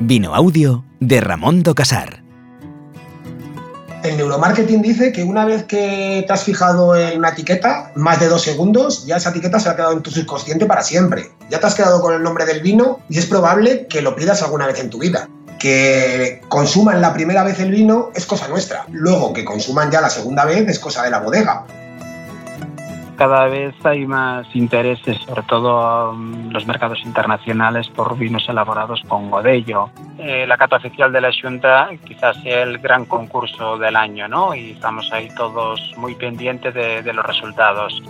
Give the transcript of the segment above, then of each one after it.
Vino Audio de Ramón do Casar. El neuromarketing dice que una vez que te has fijado en una etiqueta, más de dos segundos, ya esa etiqueta se ha quedado en tu subconsciente para siempre. Ya te has quedado con el nombre del vino y es probable que lo pidas alguna vez en tu vida. Que consuman la primera vez el vino es cosa nuestra. Luego que consuman ya la segunda vez es cosa de la bodega cada vez hay más intereses, sobre todo en los mercados internacionales, por vinos elaborados con godello. Eh, la cata oficial de la Junta quizás sea el gran concurso del año, ¿no? Y estamos ahí todos muy pendientes de, de los resultados.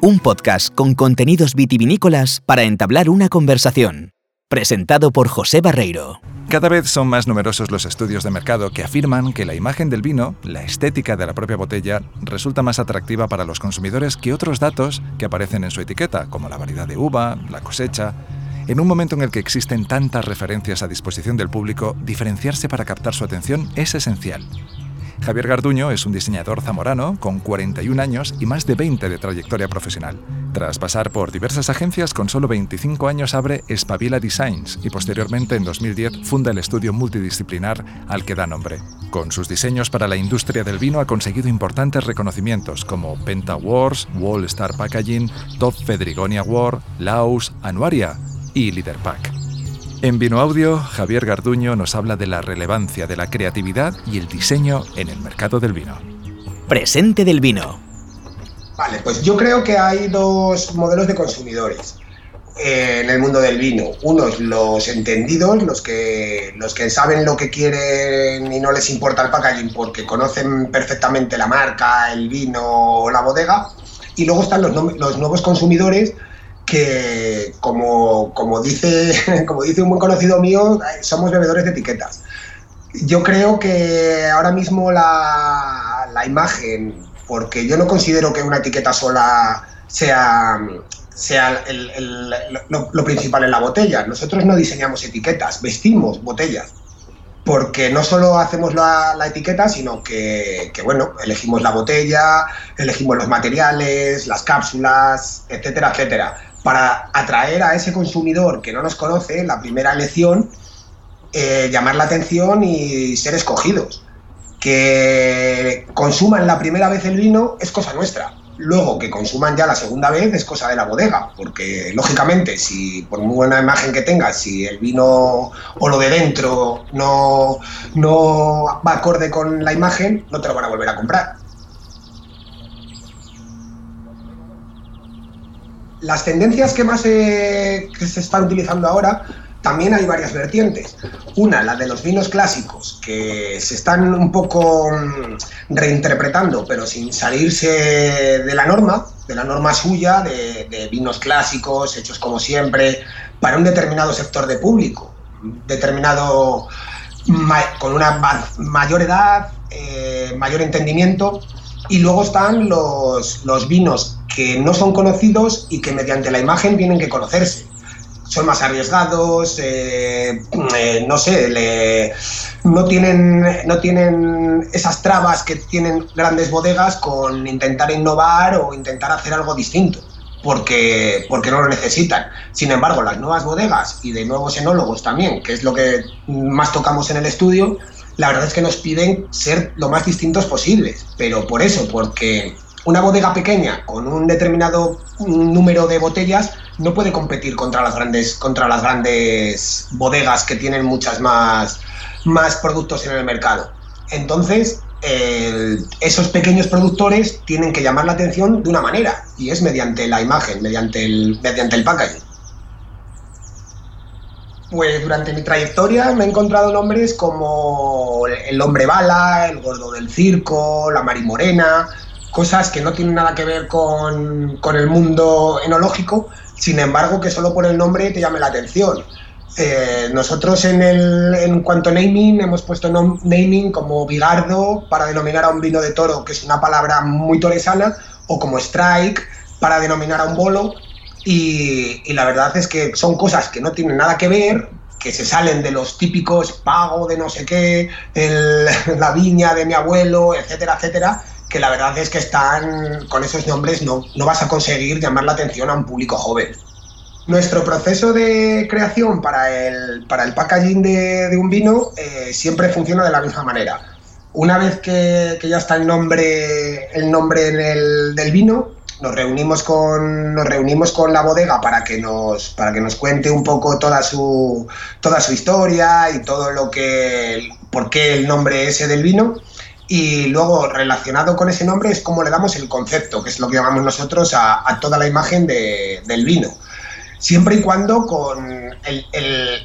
Un podcast con contenidos vitivinícolas para entablar una conversación. Presentado por José Barreiro. Cada vez son más numerosos los estudios de mercado que afirman que la imagen del vino, la estética de la propia botella, resulta más atractiva para los consumidores que otros datos que aparecen en su etiqueta, como la variedad de uva, la cosecha. En un momento en el que existen tantas referencias a disposición del público, diferenciarse para captar su atención es esencial. Javier Garduño es un diseñador zamorano con 41 años y más de 20 de trayectoria profesional. Tras pasar por diversas agencias, con solo 25 años abre Espabila Designs y posteriormente en 2010 funda el estudio multidisciplinar al que da nombre. Con sus diseños para la industria del vino ha conseguido importantes reconocimientos como Penta Awards, Wall Star Packaging, Top Fedrigoni Award, Laus, Anuaria y Leader Pack. En Vino Audio, Javier Garduño nos habla de la relevancia de la creatividad y el diseño en el mercado del vino. Presente del vino. Vale, pues yo creo que hay dos modelos de consumidores eh, en el mundo del vino. Unos los entendidos, los que, los que saben lo que quieren y no les importa el packaging porque conocen perfectamente la marca, el vino o la bodega. Y luego están los, los nuevos consumidores que, como, como, dice, como dice un buen conocido mío, somos bebedores de etiquetas. Yo creo que ahora mismo la, la imagen, porque yo no considero que una etiqueta sola sea, sea el, el, lo, lo, principal en la botella. Nosotros no diseñamos etiquetas, vestimos botellas. Porque no solo hacemos la, la etiqueta, sino que, que, bueno, elegimos la botella, elegimos los materiales, las cápsulas, etcétera, etcétera para atraer a ese consumidor que no nos conoce, la primera lección, eh, llamar la atención y ser escogidos. Que consuman la primera vez el vino es cosa nuestra. Luego que consuman ya la segunda vez es cosa de la bodega, porque lógicamente, si por muy buena imagen que tengas, si el vino o lo de dentro no, no va acorde con la imagen, no te lo van a volver a comprar. Las tendencias que más se, que se están utilizando ahora, también hay varias vertientes. Una, la de los vinos clásicos, que se están un poco mm, reinterpretando, pero sin salirse de la norma, de la norma suya, de, de vinos clásicos, hechos como siempre, para un determinado sector de público, determinado con una mayor edad, eh, mayor entendimiento. Y luego están los, los vinos que no son conocidos y que mediante la imagen tienen que conocerse. Son más arriesgados, eh, eh, no sé, le, no, tienen, no tienen esas trabas que tienen grandes bodegas con intentar innovar o intentar hacer algo distinto. Porque, porque no lo necesitan. Sin embargo, las nuevas bodegas y de nuevos enólogos también, que es lo que más tocamos en el estudio, la verdad es que nos piden ser lo más distintos posibles. Pero por eso, porque una bodega pequeña con un determinado número de botellas no puede competir contra las grandes, contra las grandes bodegas que tienen muchas más, más productos en el mercado. Entonces, esos pequeños productores tienen que llamar la atención de una manera y es mediante la imagen, mediante el, mediante el packaging. Pues durante mi trayectoria me he encontrado nombres como el hombre bala, el gordo del circo, la marimorena, cosas que no tienen nada que ver con, con el mundo enológico, sin embargo que solo por el nombre te llame la atención. Eh, nosotros en, el, en cuanto a naming hemos puesto naming como bigardo para denominar a un vino de toro, que es una palabra muy toresana, o como strike para denominar a un bolo. Y, y la verdad es que son cosas que no tienen nada que ver, que se salen de los típicos pago de no sé qué, el, la viña de mi abuelo, etcétera, etcétera, que la verdad es que están con esos nombres no, no vas a conseguir llamar la atención a un público joven. Nuestro proceso de creación para el, para el packaging de, un vino eh, siempre funciona de la misma manera. Una vez que, ya está el nombre, el nombre del vino, nos reunimos con nos reunimos con la bodega para que nos para que nos cuente un poco toda su toda su historia y todo lo que por qué el nombre ese del vino. Y luego relacionado con ese nombre es como le damos el concepto que es lo que llamamos nosotros a, toda la imagen del vino. Siempre y cuando con el,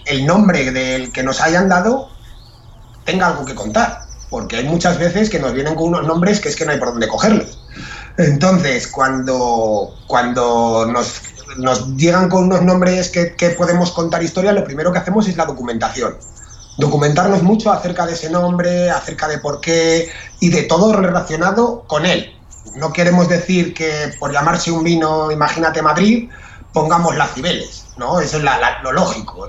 el nombre del que nos hayan dado tenga algo que contar porque hay muchas veces que nos vienen con unos nombres que es que no hay por dónde cogerlos entonces, cuando, cuando nos, llegan con unos nombres que, podemos contar historias, lo primero que hacemos es la documentación. Documentarnos mucho acerca de ese nombre, acerca de por qué y de todo relacionado con él. No queremos decir que por llamarse un vino, imagínate Madrid, pongamos las Cibeles, ¿no? Eso es lo lógico.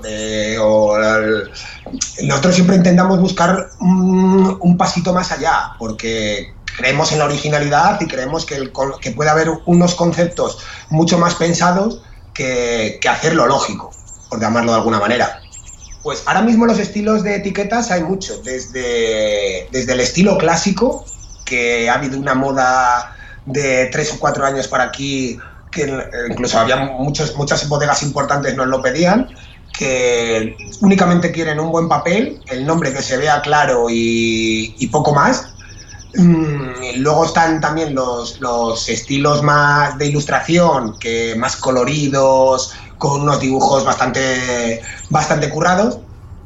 nosotros siempre intentamos buscar un pasito más allá, porque creemos en la originalidad y creemos que, el, que puede haber unos conceptos mucho más pensados que, que hacerlo lógico, por llamarlo de alguna manera. Pues ahora mismo los estilos de etiquetas hay muchos, desde, desde el estilo clásico, que ha habido una moda de tres o cuatro años para aquí, que incluso había muchos, muchas bodegas importantes nos lo pedían, que únicamente quieren un buen papel, el nombre que se vea claro y, y poco más, luego están también los, estilos más de ilustración, que más coloridos, con unos dibujos bastante, bastante currados.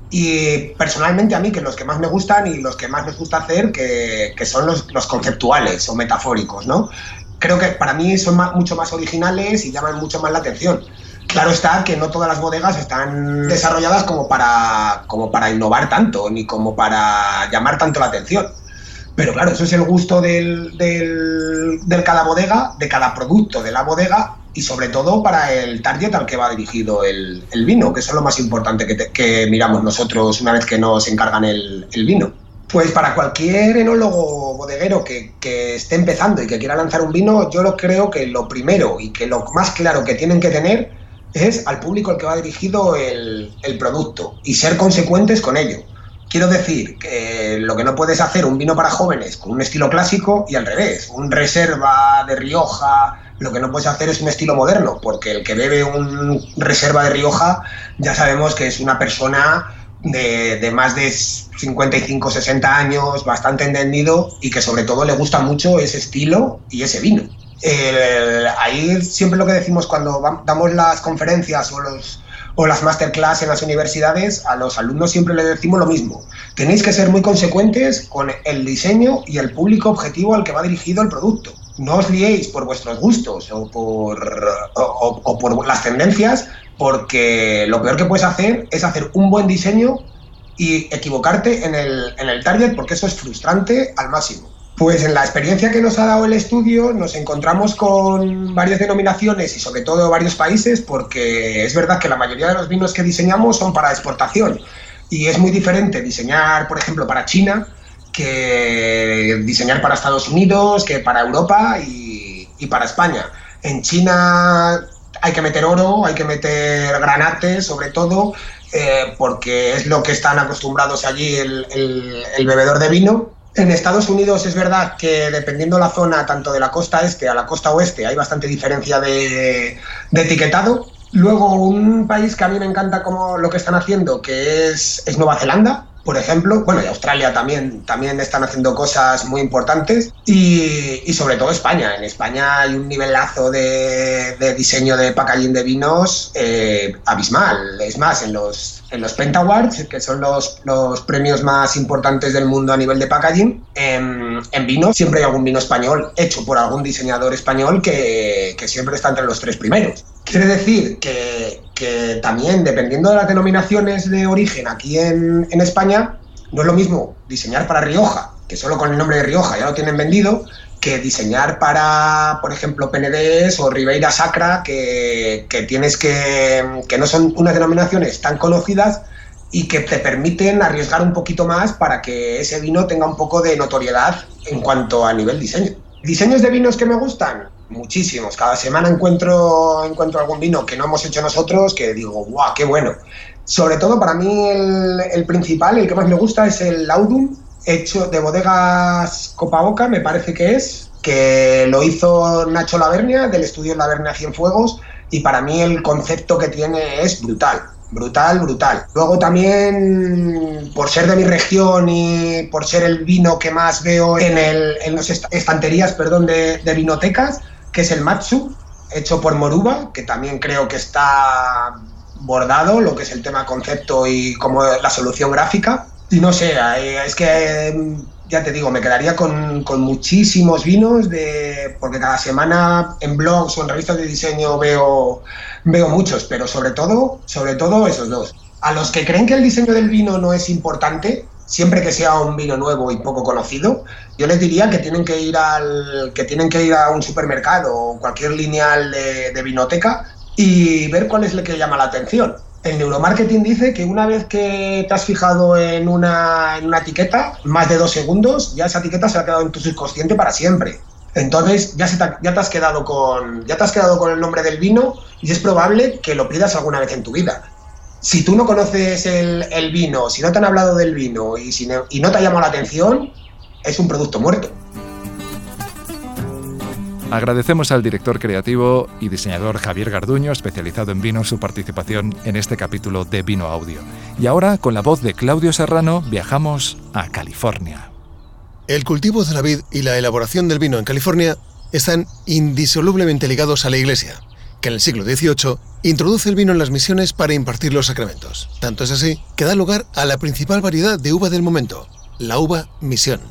Y personalmente a mí, que los que más me gustan y los que más me gusta hacer, que, son los, conceptuales o metafóricos, ¿no? Creo que para mí son mucho más originales y llaman mucho más la atención. Claro está que no todas las bodegas están desarrolladas como para, como para innovar tanto, ni como para llamar tanto la atención. Pero claro, eso es el gusto del, del, cada bodega, de cada producto de la bodega y sobre todo para el target al que va dirigido el, vino, que eso es lo más importante que, miramos nosotros una vez que nos encargan el, vino. Pues para cualquier enólogo bodeguero que, que, esté empezando y que quiera lanzar un vino, yo creo que lo primero y que lo más claro que tienen que tener es al público al que va dirigido el, el producto y ser consecuentes con ello. Quiero decir que lo que no puedes hacer un vino para jóvenes con un estilo clásico y al revés, un reserva de Rioja, lo que no puedes hacer es un estilo moderno, porque el que bebe un reserva de Rioja ya sabemos que es una persona de, más de 55, 60 años, bastante entendido y que sobre todo le gusta mucho ese estilo y ese vino. ahí siempre lo que decimos cuando damos las conferencias o los o las masterclass en las universidades, a los alumnos siempre les decimos lo mismo. Tenéis que ser muy consecuentes con el diseño y el público objetivo al que va dirigido el producto. No os liéis por vuestros gustos o por, o, por las tendencias, porque lo peor que puedes hacer es hacer un buen diseño y equivocarte en el, en el target, porque eso es frustrante al máximo. Pues en la experiencia que nos ha dado el estudio nos encontramos con varias denominaciones y sobre todo varios países porque es verdad que la mayoría de los vinos que diseñamos son para exportación y es muy diferente diseñar, por ejemplo, para China que diseñar para Estados Unidos, que para Europa y, para España. En China hay que meter oro, hay que meter granate sobre todo, eh, porque es lo que están acostumbrados allí el bebedor de vino en Estados Unidos es verdad que dependiendo la zona, tanto de la costa este a la costa oeste, hay bastante diferencia de, etiquetado. Luego, un país que a mí me encanta como lo que están haciendo, que es, es Nueva Zelanda, por ejemplo. Bueno, y Australia también, también están haciendo cosas muy importantes. Y, sobre todo España. En España hay un nivelazo de, diseño de packaging de vinos eh, abismal. Es más, en los, en los Penta Awards, que son los, los premios más importantes del mundo a nivel de packaging, en, en vino siempre hay algún vino español hecho por algún diseñador español que, que siempre está entre los tres primeros. Quiere decir que, que también, dependiendo de las denominaciones de origen aquí en, en, España, no es lo mismo diseñar para Rioja, que solo con el nombre de Rioja ya lo tienen vendido, que diseñar para, por ejemplo, PNDs o Ribeira Sacra, que, que tienes que, que no son unas denominaciones tan conocidas y que te permiten arriesgar un poquito más para que ese vino tenga un poco de notoriedad en cuanto a nivel diseño. Diseños de vinos que me gustan, muchísimos. Cada semana encuentro, encuentro algún vino que no hemos hecho nosotros que digo, ¡guau, qué bueno! Sobre todo para mí el, principal, el que más me gusta es el Laudum, hecho de bodegas Copa Boca, me parece que es, que lo hizo Nacho Lavernia del estudio Lavernia Cienfuegos y para mí el concepto que tiene es brutal. Brutal, brutal. Luego también, por ser de mi región y por ser el vino que más veo en, el, en las estanterías perdón, de, de vinotecas, que es el Matsu, hecho por Moruba, que también creo que está bordado, lo que es el tema concepto y como la solución gráfica. Y no sé, eh, es que em, ya te digo, me quedaría con, con, muchísimos vinos, de, porque cada semana en blogs o en revistas de diseño veo, veo muchos, pero sobre todo, sobre todo esos dos. A los que creen que el diseño del vino no es importante, siempre que sea un vino nuevo y poco conocido, yo les diría que tienen que ir al que tienen que ir a un supermercado o cualquier lineal de, de vinoteca y ver cuál es lo que llama la atención el neuromarketing dice que una vez que te has fijado en una, en una etiqueta, más de dos segundos, ya esa etiqueta se ha quedado en tu subconsciente para siempre. Entonces ya, se ya, te has quedado con, ya te has quedado con el nombre del vino y es probable que lo pidas alguna vez en tu vida. Si tú no conoces el, el vino, si no te han hablado del vino y, si y no te ha llamado la atención, es un producto muerto. Agradecemos al director creativo y diseñador Javier Garduño, especializado en vino, su participación en este capítulo de Vino Audio. Y ahora, con la voz de Claudio Serrano, viajamos a California. El cultivo de la vid y la elaboración del vino en California están indisolublemente ligados a la Iglesia, en el siglo XVIII introduce el vino en las misiones para impartir los sacramentos. Tanto es así que da lugar a la principal variedad de uva del momento, la uva misión.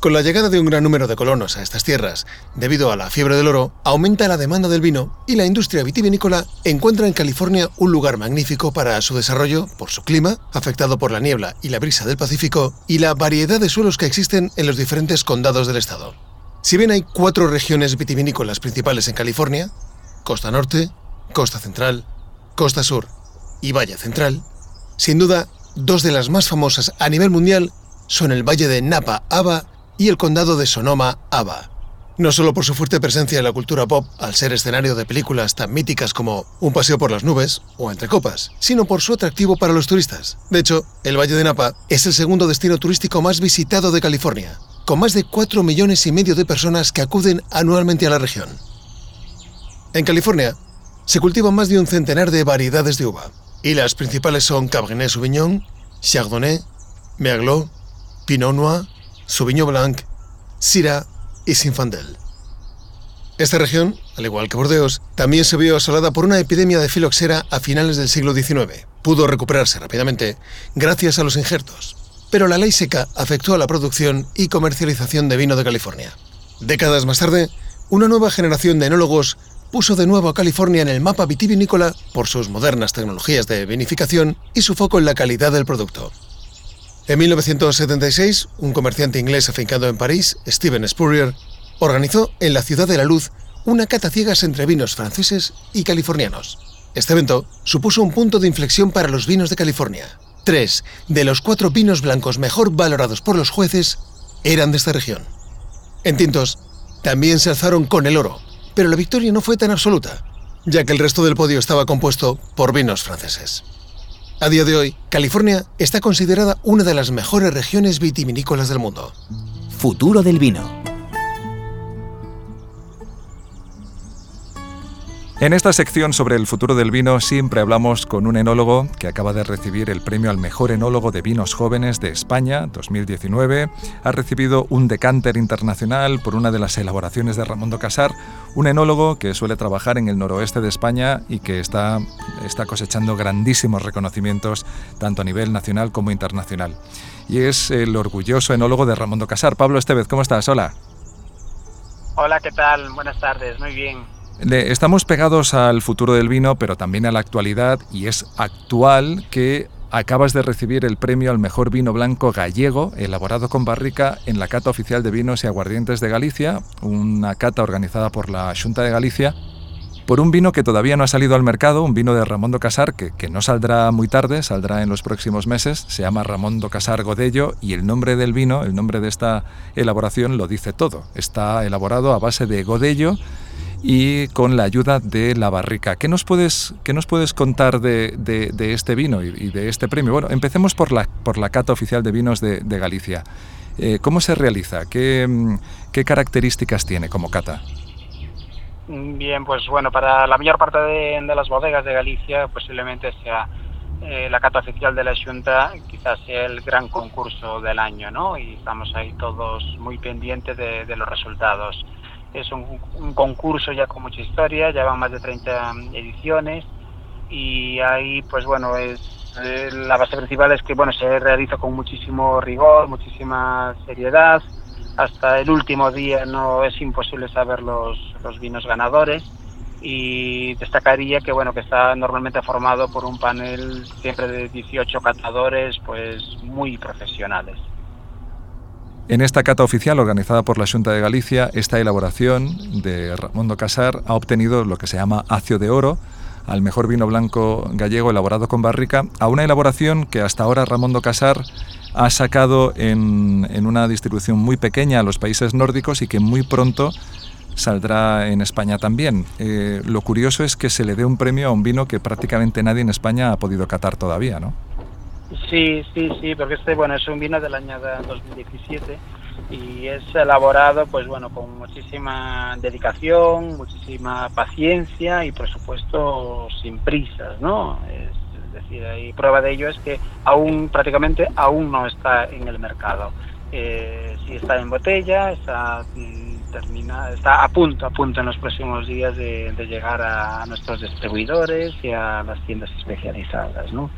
Con la llegada de un gran número de colonos a estas tierras, debido a la fiebre del oro, aumenta la demanda del vino y la industria vitivinícola encuentra en California un lugar magnífico para su desarrollo por su clima, afectado por la niebla y la brisa del Pacífico, y la variedad de suelos que existen en los diferentes condados del estado. Si bien hay cuatro regiones vitivinícolas principales en California, Costa Norte, Costa Central, Costa Sur y Valle Central, sin duda, dos de las más famosas a nivel mundial son el Valle de Napa Ava y el condado de Sonoma, Ava. No solo por su fuerte presencia en la cultura pop, al ser escenario de películas tan míticas como Un paseo por las nubes o Entre copas, sino por su atractivo para los turistas. De hecho, el Valle de Napa es el segundo destino turístico más visitado de California, con más de 4 millones y medio de personas que acuden anualmente a la región. En California, se cultivan más de un centenar de variedades de uva, y las principales son Cabernet Sauvignon, Chardonnay, Merlot, Pinot Noir, Sauvignon Blanc, Syrah y Sinfandel. Esta región, al igual que Bordeaux, también se vio asolada por una epidemia de filoxera a finales del siglo XIX. Pudo recuperarse rápidamente gracias a los injertos, pero la ley seca afectó a la producción y comercialización de vino de California. Décadas más tarde, una nueva generación de enólogos puso de nuevo a California en el mapa vitivinícola por sus modernas tecnologías de vinificación y su foco en la calidad del producto. En 1976, un comerciante inglés afincado en París, Steven Spurrier, organizó en la Ciudad de la Luz una cata ciegas entre vinos franceses y californianos. Este evento supuso un punto de inflexión para los vinos de California. Tres de los cuatro vinos blancos mejor valorados por los jueces eran de esta región. En tintos, también se alzaron con el oro, pero la victoria no fue tan absoluta, ya que el resto del podio estaba compuesto por vinos franceses. A día de hoy, California está considerada una de las mejores regiones vitivinícolas del mundo. Futuro del vino. En esta sección sobre el futuro del vino siempre hablamos con un enólogo que acaba de recibir el premio al mejor enólogo de vinos jóvenes de España 2019. Ha recibido un decanter internacional por una de las elaboraciones de Ramondo Casar, un enólogo que suele trabajar en el noroeste de España y que está, está cosechando grandísimos reconocimientos tanto a nivel nacional como internacional. Y es el orgulloso enólogo de Ramondo Casar. Pablo Estevez, ¿cómo estás? Hola. Hola, ¿qué tal? Buenas tardes, muy bien estamos pegados al futuro del vino, pero también a la actualidad, y es actual que acabas de recibir el premio al mejor vino blanco gallego, elaborado con barrica en la Cata Oficial de Vinos y Aguardientes de Galicia, una cata organizada por la Junta de Galicia, por un vino que todavía no ha salido al mercado, un vino de Ramondo Casar, que, no saldrá muy tarde, saldrá en los próximos meses, se llama Ramondo Casar Godello, y el nombre del vino, el nombre de esta elaboración lo dice todo. Está elaborado a base de Godello, y con la ayuda de la barrica. ¿Qué nos puedes, qué nos puedes contar de, de, este vino y, de este premio? Bueno, empecemos por la, por la cata oficial de vinos de, de Galicia. Eh, ¿Cómo se realiza? ¿Qué, ¿Qué características tiene como cata? Bien, pues bueno, para la mayor parte de, las bodegas de Galicia posiblemente sea eh, la cata oficial de la Junta, quizás sea el gran concurso del año, ¿no? Y estamos ahí todos muy pendientes de, los resultados. Es un, concurso ya con mucha historia, ya van más de 30 ediciones y ahí, pues bueno, es eh, la base principal es que bueno se realiza con muchísimo rigor, muchísima seriedad hasta el último día no es imposible saber los, los vinos ganadores y destacaría que bueno que está normalmente formado por un panel siempre de 18 catadores pues muy profesionales. En esta cata oficial organizada por la Junta de Galicia, esta elaboración de Ramondo Casar ha obtenido lo que se llama Acio de Oro, al mejor vino blanco gallego elaborado con barrica, a una elaboración que hasta ahora Ramondo Casar ha sacado en, una distribución muy pequeña a los países nórdicos y que muy pronto saldrá en España también. Eh, lo curioso es que se le dé un premio a un vino que prácticamente nadie en España ha podido catar todavía, ¿no? Sí, sí, sí, porque este bueno es un vino del año 2017 y es elaborado pues bueno con muchísima dedicación, muchísima paciencia y por supuesto sin prisas, ¿no? y prueba de ello es que aún prácticamente aún no está en el mercado. Eh, sí está en botella, está termina, está a punto, a punto en los próximos días de, llegar a, nuestros distribuidores y a las tiendas especializadas, ¿no?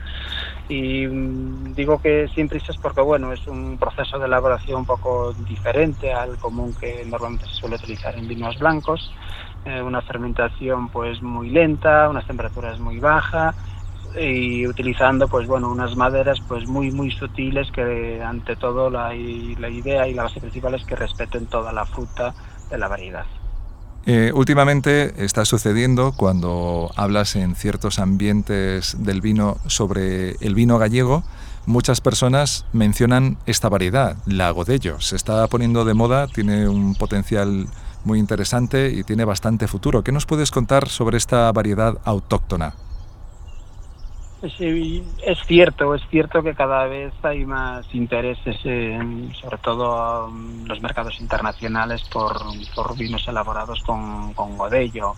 Y mm, digo que sin prisas porque bueno es un proceso de elaboración un poco diferente al común que normalmente se suele utilizar en vinos blancos, eh, una fermentación pues muy lenta, unas temperaturas muy bajas y utilizando pues bueno unas maderas pues muy muy sutiles que ante todo la, la idea y la base principal es que respeten toda la fruta de la variedad. Eh, últimamente está sucediendo cuando hablas en ciertos ambientes del vino sobre el vino gallego, muchas personas mencionan esta variedad, la Godello. Se está poniendo de moda, tiene un potencial muy interesante y tiene bastante futuro. ¿Qué nos puedes contar sobre esta variedad autóctona? Sí, es cierto, es cierto que cada vez hay más intereses, en, sobre todo en los mercados internacionales, por, por vinos elaborados con, con, godello.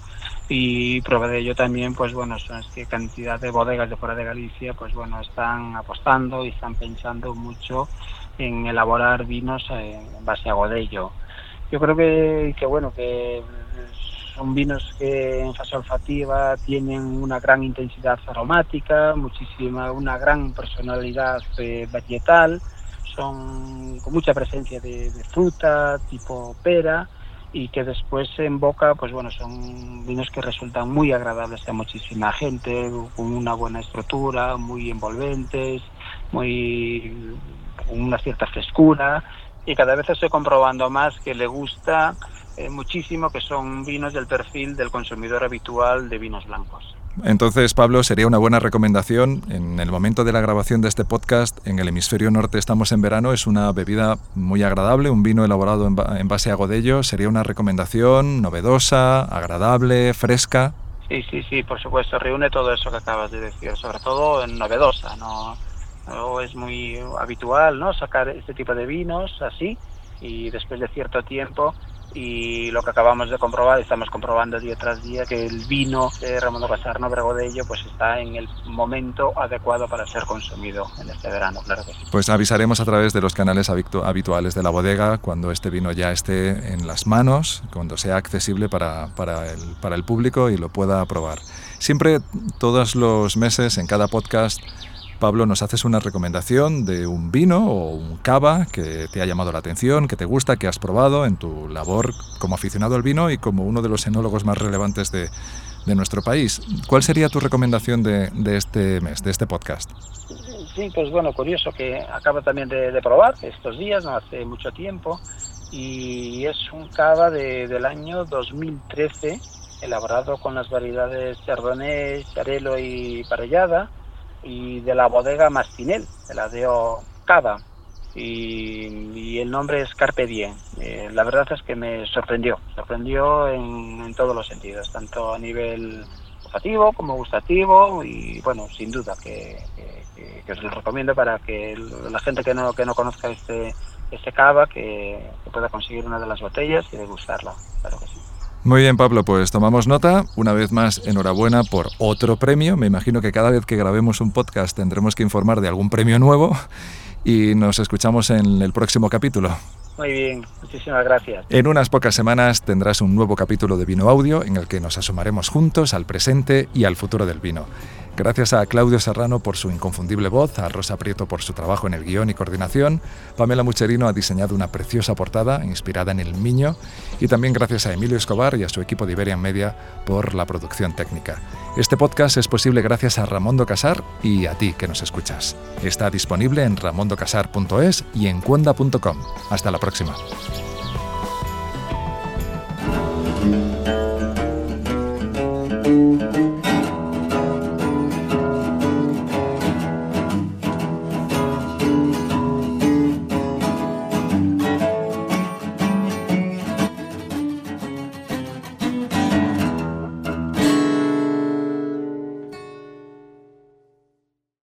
Y prueba de ello también, pues bueno, es que cantidad de bodegas de fuera de Galicia, pues bueno, están apostando y están pensando mucho en elaborar vinos en base a godello. Yo creo que, que bueno, que son vinos que en fase olfativa tienen una gran intensidad aromática, muchísima, una gran personalidad eh, varietal, son con mucha presencia de, fruta, tipo pera, y que después en boca, pues bueno, son vinos que resultan muy agradables a muchísima gente, con una buena estructura, muy envolventes, muy con una cierta frescura, y cada vez estoy comprobando más que le gusta eh, muchísimo, que son vinos del perfil del consumidor habitual de vinos blancos. Entonces, Pablo, sería una buena recomendación en el momento de la grabación de este podcast. En el hemisferio norte estamos en verano, es una bebida muy agradable, un vino elaborado en, base a godello. Sería una recomendación novedosa, agradable, fresca. Sí, sí, sí, por supuesto, reúne todo eso que acabas de decir, sobre todo en novedosa, no, no es muy habitual, ¿no? Sacar este tipo de vinos así y después de cierto tiempo y lo que acabamos de comprobar, estamos comprobando día tras día que el vino de Ramón de ello pues está en el momento adecuado para ser consumido en este verano, claro. Pues avisaremos a través de los canales habituales de la bodega cuando este vino ya esté en las manos, cuando sea accesible para, para, el, para el público y lo pueda probar. Siempre, todos los meses, en cada podcast, Pablo, nos haces una recomendación de un vino o un cava que te ha llamado la atención, que te gusta, que has probado en tu labor como aficionado al vino y como uno de los enólogos más relevantes de, nuestro país. ¿Cuál sería tu recomendación de, este mes, de este podcast? Sí, pues bueno, curioso que acabo también de, probar estos días, no hace mucho tiempo, y es un cava del año 2013, elaborado con las variedades Chardonnay, Charelo y Parellada, y de la bodega Mastinel, de la de Cava. y, el nombre es Carpe Diem. Eh, la verdad es que me sorprendió, sorprendió en, todos los sentidos, tanto a nivel olfativo como gustativo y bueno, sin duda que, os lo recomiendo para que la gente que no, que no conozca este, este cava que, pueda conseguir una de las botellas y degustarla, claro que sí. Muy bien, Pablo, pues tomamos nota. Una vez más, enhorabuena por otro premio. Me imagino que cada vez que grabemos un podcast tendremos que informar de algún premio nuevo y nos escuchamos en el próximo capítulo. Muy bien, muchísimas gracias. En unas pocas semanas tendrás un nuevo capítulo de Vino Audio en el que nos asomaremos juntos al presente y al futuro del vino. Gracias a Claudio Serrano por su inconfundible voz, a Rosa Prieto por su trabajo en el guion y coordinación, Pamela Mucherino ha diseñado una preciosa portada inspirada en el Miño y también gracias a Emilio Escobar y a su equipo de Iberian Media por la producción técnica. Este podcast es posible gracias a Ramondo Casar y a ti que nos escuchas. Está disponible en ramondocasar.es y en cuenda.com. Hasta la próxima.